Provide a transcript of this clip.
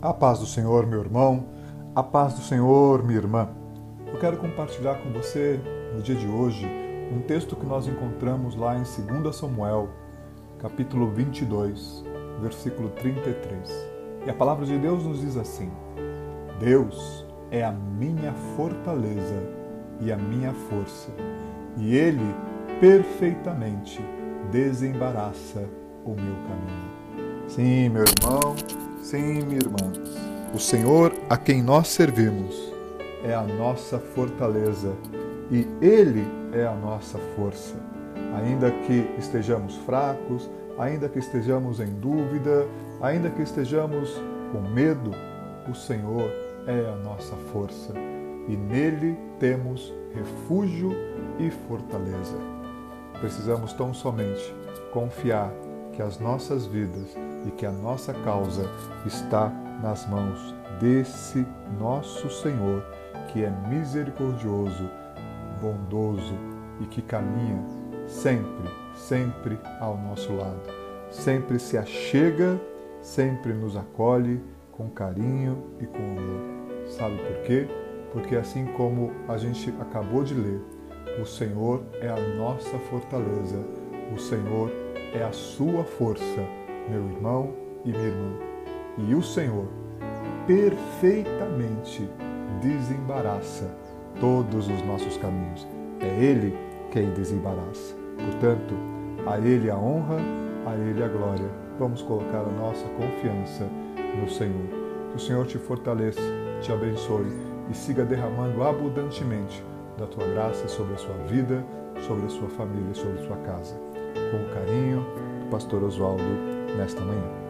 A paz do Senhor, meu irmão, a paz do Senhor, minha irmã. Eu quero compartilhar com você, no dia de hoje, um texto que nós encontramos lá em 2 Samuel, capítulo 22, versículo 33. E a palavra de Deus nos diz assim: Deus é a minha fortaleza e a minha força, e Ele perfeitamente desembaraça o meu caminho. Sim, meu irmão, sim, minha irmã. O Senhor a quem nós servimos é a nossa fortaleza e Ele é a nossa força. Ainda que estejamos fracos, ainda que estejamos em dúvida, ainda que estejamos com medo, o Senhor é a nossa força e nele temos refúgio e fortaleza. Precisamos tão somente confiar que as nossas vidas e que a nossa causa está nas mãos desse nosso Senhor, que é misericordioso, bondoso e que caminha sempre, sempre ao nosso lado. Sempre se achega, sempre nos acolhe com carinho e com amor. Sabe por quê? Porque assim como a gente acabou de ler, o Senhor é a nossa fortaleza, o Senhor é a sua força, meu irmão e minha irmã. E o Senhor perfeitamente desembaraça todos os nossos caminhos. É Ele quem desembaraça. Portanto, a Ele a honra, a Ele a glória. Vamos colocar a nossa confiança no Senhor. Que o Senhor te fortaleça, te abençoe e siga derramando abundantemente da tua graça sobre a sua vida, sobre a sua família, sobre a sua casa. Com carinho, Pastor Oswaldo, nesta manhã.